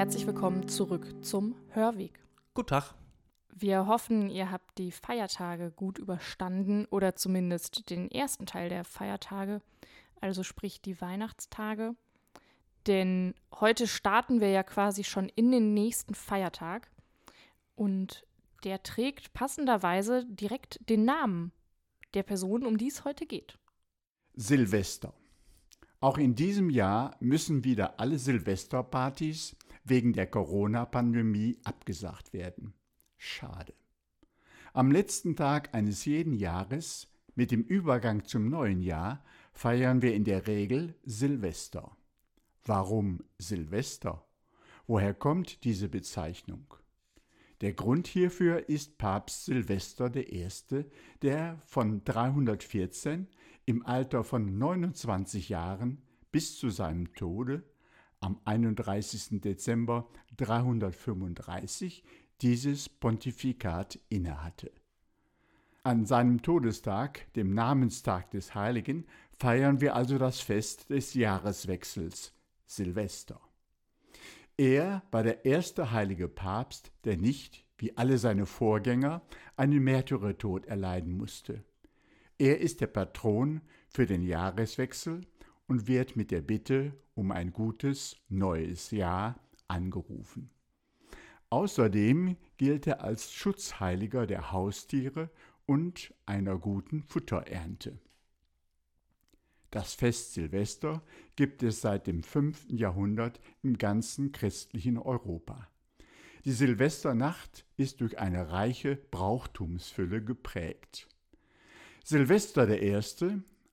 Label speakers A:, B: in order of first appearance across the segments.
A: herzlich willkommen zurück zum Hörweg.
B: Guten Tag.
A: Wir hoffen, ihr habt die Feiertage gut überstanden oder zumindest den ersten Teil der Feiertage, also sprich die Weihnachtstage. Denn heute starten wir ja quasi schon in den nächsten Feiertag und der trägt passenderweise direkt den Namen der Person, um die es heute geht.
C: Silvester. Auch in diesem Jahr müssen wieder alle Silvesterpartys wegen der Corona-Pandemie abgesagt werden. Schade. Am letzten Tag eines jeden Jahres, mit dem Übergang zum neuen Jahr, feiern wir in der Regel Silvester. Warum Silvester? Woher kommt diese Bezeichnung? Der Grund hierfür ist Papst Silvester I., der von 314 im Alter von 29 Jahren bis zu seinem Tode am 31. Dezember 335 dieses Pontifikat innehatte. An seinem Todestag, dem Namenstag des Heiligen, feiern wir also das Fest des Jahreswechsels, Silvester. Er war der erste heilige Papst, der nicht, wie alle seine Vorgänger, einen Märtyrertod erleiden musste. Er ist der Patron für den Jahreswechsel und wird mit der Bitte um ein gutes neues Jahr angerufen. Außerdem gilt er als Schutzheiliger der Haustiere und einer guten Futterernte. Das Fest Silvester gibt es seit dem 5. Jahrhundert im ganzen christlichen Europa. Die Silvesternacht ist durch eine reiche Brauchtumsfülle geprägt. Silvester I.,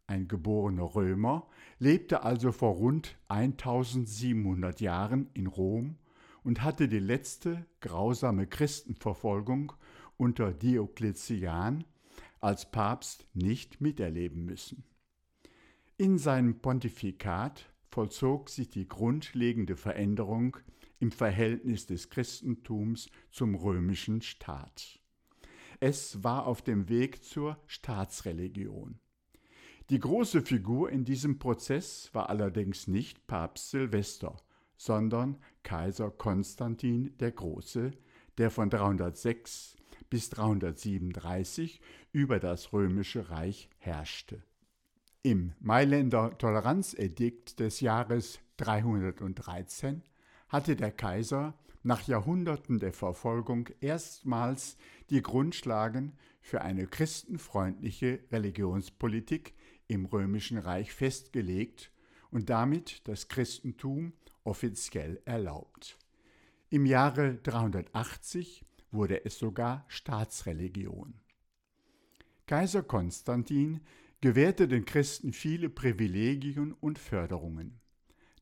C: ein geborener Römer, lebte also vor rund 1700 Jahren in Rom und hatte die letzte grausame Christenverfolgung unter Diokletian als Papst nicht miterleben müssen. In seinem Pontifikat vollzog sich die grundlegende Veränderung im Verhältnis des Christentums zum römischen Staat. Es war auf dem Weg zur Staatsreligion. Die große Figur in diesem Prozess war allerdings nicht Papst Silvester, sondern Kaiser Konstantin der Große, der von 306 bis 337 über das römische Reich herrschte. Im Mailänder Toleranzedikt des Jahres 313 hatte der Kaiser nach Jahrhunderten der Verfolgung erstmals die Grundlagen für eine christenfreundliche Religionspolitik im römischen Reich festgelegt und damit das Christentum offiziell erlaubt. Im Jahre 380 wurde es sogar Staatsreligion. Kaiser Konstantin gewährte den Christen viele Privilegien und Förderungen.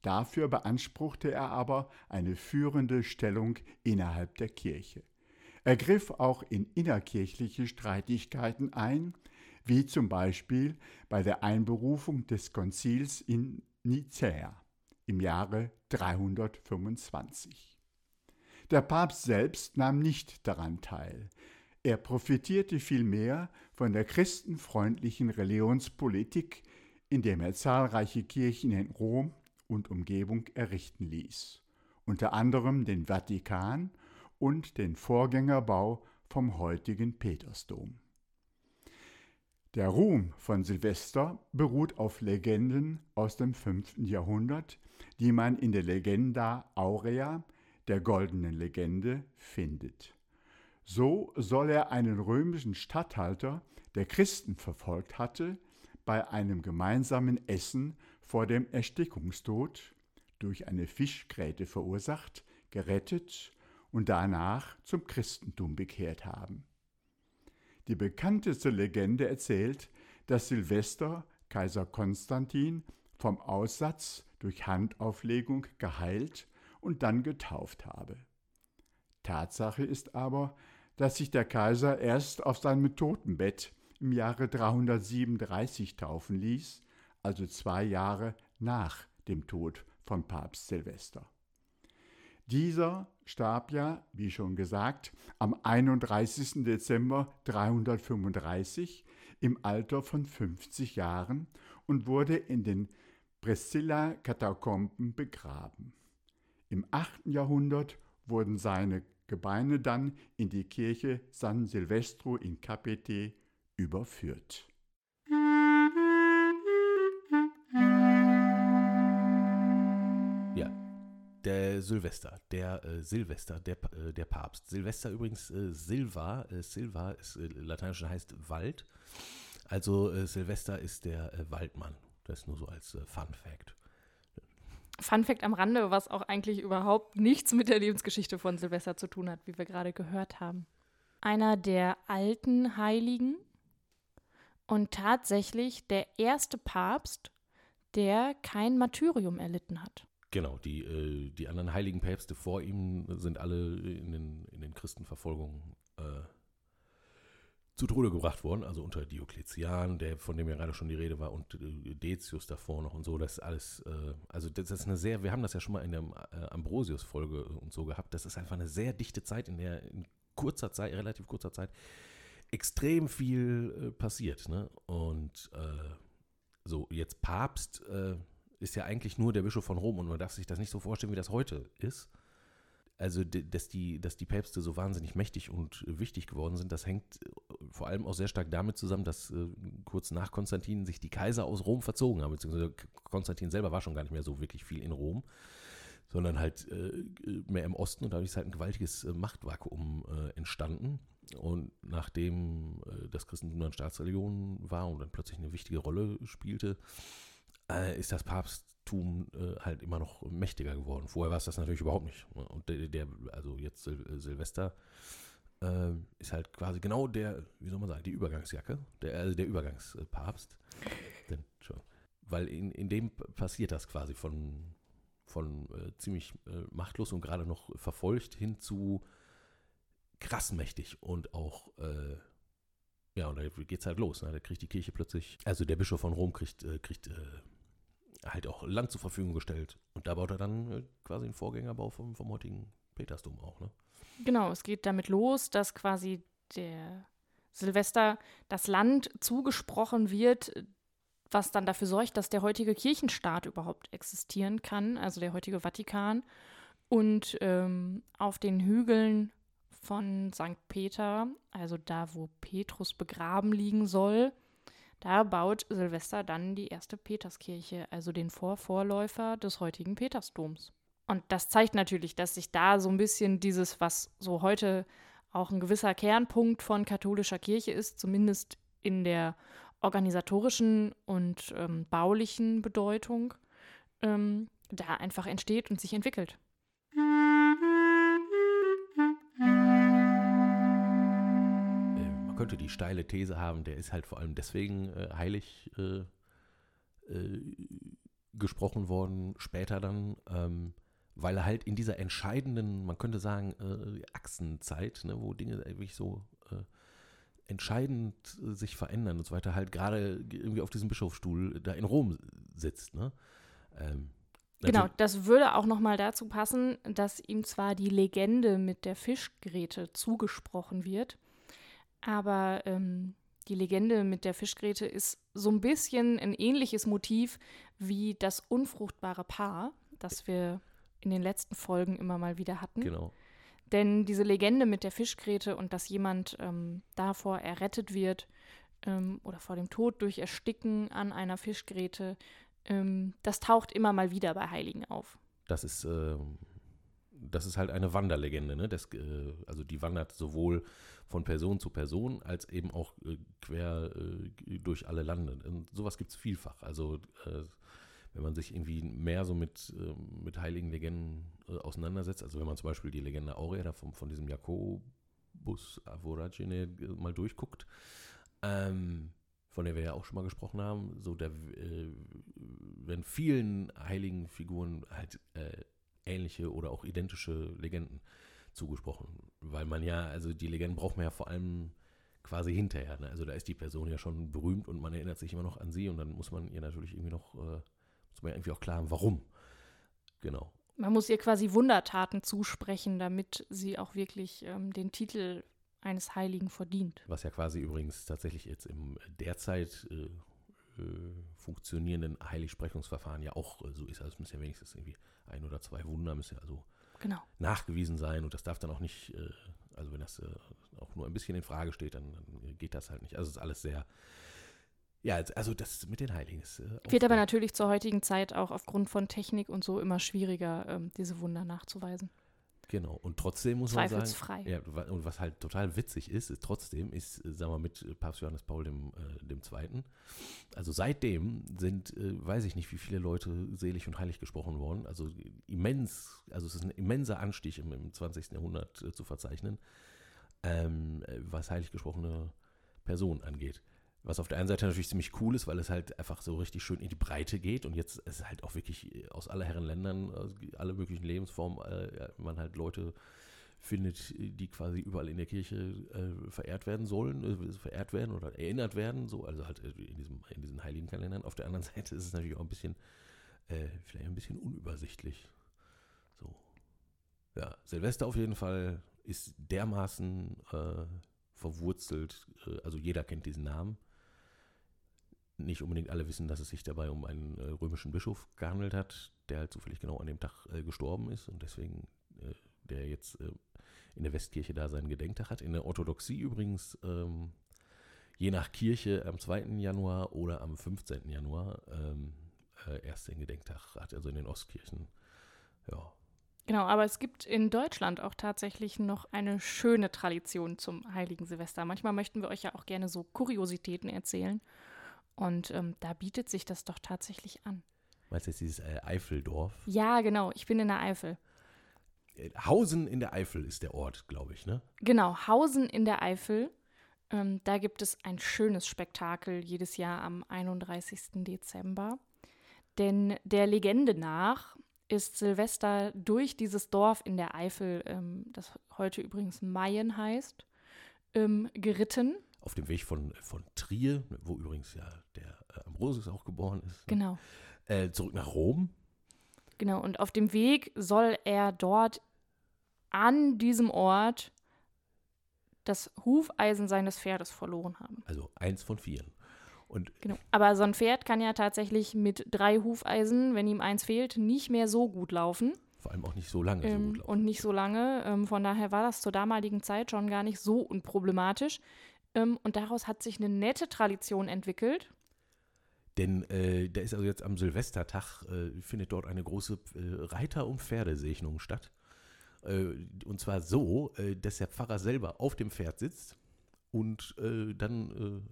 C: Dafür beanspruchte er aber eine führende Stellung innerhalb der Kirche. Er griff auch in innerkirchliche Streitigkeiten ein, wie zum Beispiel bei der Einberufung des Konzils in Nicäa im Jahre 325. Der Papst selbst nahm nicht daran teil. Er profitierte vielmehr von der christenfreundlichen Religionspolitik, indem er zahlreiche Kirchen in Rom und Umgebung errichten ließ, unter anderem den Vatikan und den Vorgängerbau vom heutigen Petersdom. Der Ruhm von Silvester beruht auf Legenden aus dem 5. Jahrhundert, die man in der Legenda Aurea, der goldenen Legende, findet. So soll er einen römischen Statthalter, der Christen verfolgt hatte, bei einem gemeinsamen Essen vor dem Erstickungstod, durch eine Fischgräte verursacht, gerettet und danach zum Christentum bekehrt haben. Die bekannteste Legende erzählt, dass Silvester Kaiser Konstantin vom Aussatz durch Handauflegung geheilt und dann getauft habe. Tatsache ist aber, dass sich der Kaiser erst auf seinem Totenbett im Jahre 337 taufen ließ, also zwei Jahre nach dem Tod von Papst Silvester. Dieser starb ja, wie schon gesagt, am 31. Dezember 335 im Alter von 50 Jahren und wurde in den Priscilla-Katakomben begraben. Im 8. Jahrhundert wurden seine Gebeine dann in die Kirche San Silvestro in Capete überführt.
B: Der Silvester, der äh, Silvester, der, äh, der Papst. Silvester übrigens, äh, Silva, äh, Silva ist äh, lateinisch heißt Wald. Also äh, Silvester ist der Waldmann. Das nur so als Fun Fact.
A: Fun Fact am Rande, was auch eigentlich überhaupt nichts mit der Lebensgeschichte von Silvester zu tun hat, wie wir gerade gehört haben. Einer der alten Heiligen und tatsächlich der erste Papst, der kein Martyrium erlitten hat.
B: Genau, die, äh, die anderen heiligen Päpste vor ihm sind alle in den, in den Christenverfolgungen äh, zu Tode gebracht worden, also unter Diokletian, der, von dem ja gerade schon die Rede war, und äh, Decius davor noch und so, das ist alles, äh, also das ist eine sehr, wir haben das ja schon mal in der äh, Ambrosius-Folge und so gehabt, das ist einfach eine sehr dichte Zeit, in der in kurzer Zeit, relativ kurzer Zeit, extrem viel äh, passiert, ne? Und äh, so, jetzt Papst äh, ist ja eigentlich nur der Bischof von Rom und man darf sich das nicht so vorstellen, wie das heute ist also dass die, dass die Päpste so wahnsinnig mächtig und wichtig geworden sind, das hängt äh, vor allem auch sehr stark damit zusammen, dass äh, kurz nach Konstantin sich die Kaiser aus Rom verzogen haben, beziehungsweise Konstantin selber war schon gar nicht mehr so wirklich viel in Rom, sondern halt äh, mehr im Osten und dadurch ist halt ein gewaltiges Machtvakuum entstanden. Und nachdem das Christentum dann Staatsreligion war und dann plötzlich eine wichtige Rolle spielte, ist das Papst Tum äh, halt immer noch mächtiger geworden. Vorher war es das natürlich überhaupt nicht. Und der, der also jetzt Sil äh, Silvester äh, ist halt quasi genau der, wie soll man sagen, die Übergangsjacke, der, also der Übergangspapst. Denn, weil in, in dem passiert das quasi von, von äh, ziemlich äh, machtlos und gerade noch verfolgt hin zu krass mächtig und auch äh, ja, und da geht's halt los. Ne? Da kriegt die Kirche plötzlich, also der Bischof von Rom kriegt, kriegt halt auch Land zur Verfügung gestellt. Und da baut er dann äh, quasi einen Vorgängerbau vom, vom heutigen Petersdom auch, ne?
A: Genau, es geht damit los, dass quasi der Silvester das Land zugesprochen wird, was dann dafür sorgt, dass der heutige Kirchenstaat überhaupt existieren kann, also der heutige Vatikan. Und ähm, auf den Hügeln von St. Peter, also da, wo Petrus begraben liegen soll, da baut Silvester dann die erste Peterskirche, also den Vorvorläufer des heutigen Petersdoms. Und das zeigt natürlich, dass sich da so ein bisschen dieses, was so heute auch ein gewisser Kernpunkt von katholischer Kirche ist, zumindest in der organisatorischen und ähm, baulichen Bedeutung, ähm, da einfach entsteht und sich entwickelt.
B: Könnte die steile These haben, der ist halt vor allem deswegen äh, heilig äh, äh, gesprochen worden, später dann, ähm, weil er halt in dieser entscheidenden, man könnte sagen, äh, Achsenzeit, ne, wo Dinge wirklich so äh, entscheidend sich verändern und so weiter, halt gerade irgendwie auf diesem Bischofsstuhl da in Rom sitzt. Ne? Ähm,
A: Genau, das würde auch nochmal dazu passen, dass ihm zwar die Legende mit der Fischgräte zugesprochen wird, aber ähm, die Legende mit der Fischgräte ist so ein bisschen ein ähnliches Motiv wie das unfruchtbare Paar, das wir in den letzten Folgen immer mal wieder hatten.
B: Genau.
A: Denn diese Legende mit der Fischgräte und dass jemand ähm, davor errettet wird ähm, oder vor dem Tod durch Ersticken an einer Fischgräte, ähm, das taucht immer mal wieder bei Heiligen auf.
B: Das ist, äh, das ist halt eine Wanderlegende. Ne? Das, äh, also die wandert sowohl von Person zu Person, als eben auch äh, quer äh, durch alle Lande. Und sowas gibt es vielfach. Also äh, wenn man sich irgendwie mehr so mit, ähm, mit heiligen Legenden äh, auseinandersetzt, also wenn man zum Beispiel die Legende Aurea da von, von diesem Jakobus Avoragine äh, mal durchguckt, ähm, von der wir ja auch schon mal gesprochen haben, so der, äh, wenn vielen heiligen Figuren halt ähnliche oder auch identische Legenden zugesprochen. Weil man ja, also die Legenden braucht man ja vor allem quasi hinterher. Ne? Also da ist die Person ja schon berühmt und man erinnert sich immer noch an sie und dann muss man ihr natürlich irgendwie noch, äh, muss man ja irgendwie auch klar haben, warum. Genau.
A: Man muss ihr quasi Wundertaten zusprechen, damit sie auch wirklich ähm, den Titel eines Heiligen verdient.
B: Was ja quasi übrigens tatsächlich jetzt im derzeit äh, funktionierenden Heiligsprechungsverfahren ja auch äh, so ist. Also es müssen ja wenigstens irgendwie ein oder zwei Wunder müssen ja also
A: Genau.
B: nachgewiesen sein und das darf dann auch nicht, äh, also wenn das äh, auch nur ein bisschen in Frage steht, dann, dann geht das halt nicht. Also es ist alles sehr, ja, also das mit den Heiligen ist. Äh,
A: Wird aber natürlich zur heutigen Zeit auch aufgrund von Technik und so immer schwieriger, ähm, diese Wunder nachzuweisen.
B: Genau, und trotzdem muss man sagen,
A: Zweifelsfrei.
B: ja, und was halt total witzig ist, ist trotzdem, ist, sagen wir, mit Papst Johannes Paul dem, äh, dem Zweiten, also seitdem sind, äh, weiß ich nicht, wie viele Leute selig und heilig gesprochen worden, also immens, also es ist ein immenser Anstieg im, im 20. Jahrhundert äh, zu verzeichnen, ähm, äh, was heilig gesprochene Personen angeht. Was auf der einen Seite natürlich ziemlich cool ist, weil es halt einfach so richtig schön in die Breite geht und jetzt ist halt auch wirklich äh, aus aller Herren Ländern, alle möglichen Lebensformen, äh, man halt Leute findet, die quasi überall in der Kirche äh, verehrt werden sollen, verehrt werden oder erinnert werden, so, also halt in, diesem, in diesen heiligen Kalendern. Auf der anderen Seite ist es natürlich auch ein bisschen, vielleicht ein bisschen unübersichtlich. So. Ja, Silvester auf jeden Fall ist dermaßen verwurzelt, also jeder kennt diesen Namen. Nicht unbedingt alle wissen, dass es sich dabei um einen äh, römischen Bischof gehandelt hat, der halt zufällig genau an dem Tag äh, gestorben ist und deswegen äh, der jetzt äh, in der Westkirche da seinen Gedenktag hat. In der Orthodoxie übrigens, ähm, je nach Kirche am 2. Januar oder am 15. Januar ähm, äh, erst den Gedenktag hat, also in den Ostkirchen. Ja,
A: Genau, aber es gibt in Deutschland auch tatsächlich noch eine schöne Tradition zum Heiligen Silvester. Manchmal möchten wir euch ja auch gerne so Kuriositäten erzählen. Und ähm, da bietet sich das doch tatsächlich an.
B: meinst du jetzt dieses äh, Eifeldorf?
A: Ja, genau, ich bin in der Eifel.
B: Äh, Hausen in der Eifel ist der Ort, glaube ich, ne?
A: Genau, Hausen in der Eifel. Ähm, da gibt es ein schönes Spektakel jedes Jahr am 31. Dezember. Denn der Legende nach ist Silvester durch dieses Dorf in der Eifel, ähm, das heute übrigens Mayen heißt, ähm, geritten.
B: Auf dem Weg von, von Trier, wo übrigens ja der äh, Ambrosius auch geboren ist, ne?
A: Genau,
B: äh, zurück nach Rom.
A: genau. Und auf dem Weg soll er dort an diesem Ort das Hufeisen seines Pferdes verloren haben.
B: Also eins von vieren. Und
A: Genau. Aber so ein Pferd kann ja tatsächlich mit drei Hufeisen, wenn ihm eins fehlt, nicht mehr so gut laufen
B: vor allem auch nicht so lange so
A: ähm,
B: gut laufen.
A: und nicht so lange. Ähm, von daher war das zur damaligen Zeit schon gar nicht so unproblematisch. Ähm, und daraus hat sich eine nette Tradition entwickelt.
B: Denn äh, da ist also jetzt am Silvestertag, äh, findet dort eine große äh, Reiter- und Pferdesegnung statt. Äh, und zwar so, äh, dass der Pfarrer selber auf dem Pferd sitzt und äh, dann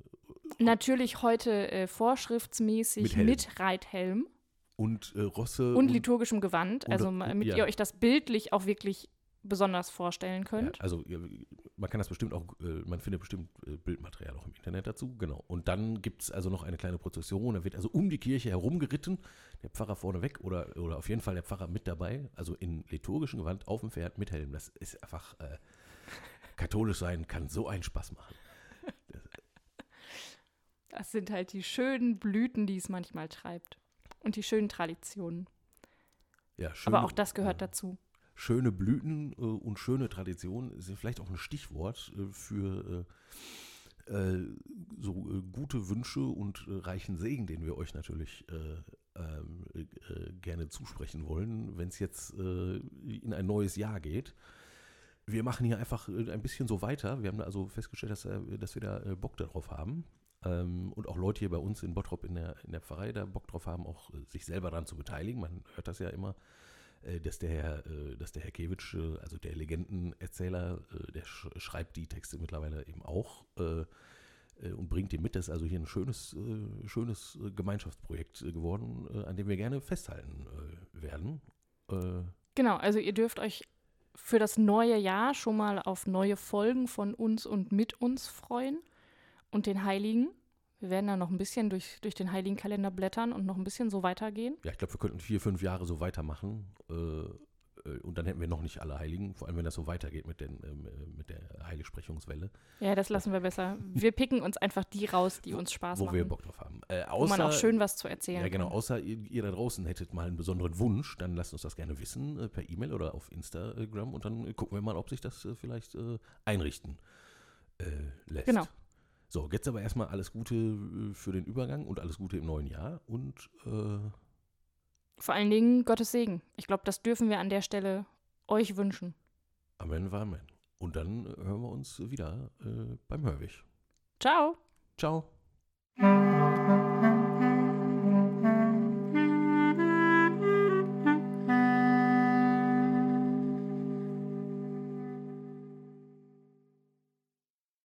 A: Natürlich heute vorschriftsmäßig
B: Mit
A: mit,
B: Helm.
A: Reithelm
B: und Rosse
A: und liturgischem Gewand,
B: und-
A: also
B: und-
A: damit
B: ja.
A: ihr euch das bildlich auch wirklich besonders vorstellen
B: Ja,
A: könnt.
B: also ja, man kann das bestimmt auch, äh, man findet bestimmt äh, Bildmaterial auch im Internet dazu, genau. Und dann gibt es also noch eine kleine Prozession, da wird also um die Kirche herumgeritten, der Pfarrer vorne weg oder, oder auf jeden Fall der Pfarrer mit dabei, also in liturgischem Gewand auf dem Pferd mit Helm. Das ist einfach, äh, katholisch sein kann so einen Spaß machen.
A: Das sind halt die schönen Blüten, die es manchmal treibt. Und die schönen Traditionen.
B: Ja, schöne,
A: Aber auch das gehört
B: ja,
A: dazu.
B: Schöne Blüten äh, und schöne Traditionen ja vielleicht auch ein Stichwort äh, für äh, äh, so äh, gute Wünsche und reichen Segen, den wir euch natürlich äh, ähm, äh, gerne zusprechen wollen, wenn es jetzt in ein neues Jahr geht. Wir machen hier einfach ein bisschen so weiter. Wir haben also festgestellt, dass, dass wir da Bock darauf haben. Ähm, und auch Leute hier bei uns in Bottrop in der, in der Pfarrei da Bock drauf haben, auch sich selber daran zu beteiligen. Man hört das ja immer, dass der Herr, äh, dass der Herr Kewitsch, äh, also der Legendenerzähler, äh, der sch schreibt die Texte mittlerweile eben auch äh, äh, und bringt die mit. Das ist also hier ein schönes, äh, schönes äh, Gemeinschaftsprojekt äh, geworden, äh, an dem wir gerne festhalten äh, werden. Äh,
A: Genau, also ihr dürft euch für das neue Jahr schon mal auf neue Folgen von uns und mit uns freuen und den Heiligen. Wir werden dann noch ein bisschen durch, durch den Heiligenkalender blättern und noch ein bisschen so weitergehen.
B: Ja, ich glaube, wir könnten vier, fünf Jahre so weitermachen. Äh, äh, und dann hätten wir noch nicht alle Heiligen, vor allem wenn das so weitergeht mit, den, ähm, äh, mit der Heiligsprechungswelle,
A: Ja, das lassen wir besser. Wir picken uns einfach die raus, die uns Spaß
B: wo
A: machen.
B: wir Bock drauf haben. Äh,
A: wo man
B: außer-
A: auch schön was zu erzählen
B: Ja, genau.
A: kann.
B: Außer ihr, ihr da draußen hättet mal einen besonderen Wunsch, dann lasst uns das gerne wissen äh, per E-Mail oder auf Instagram und dann gucken wir mal, ob sich das äh, vielleicht einrichten lässt.
A: Genau.
B: So, jetzt aber erstmal alles Gute äh, für den Übergang und alles Gute im neuen Jahr und äh,
A: Vor allen Dingen Gottes Segen. Ich glaube, das dürfen wir an der Stelle euch wünschen.
B: Amen Amen. Und dann hören wir uns wieder äh, beim Hörwig.
A: Ciao.
B: Ciao.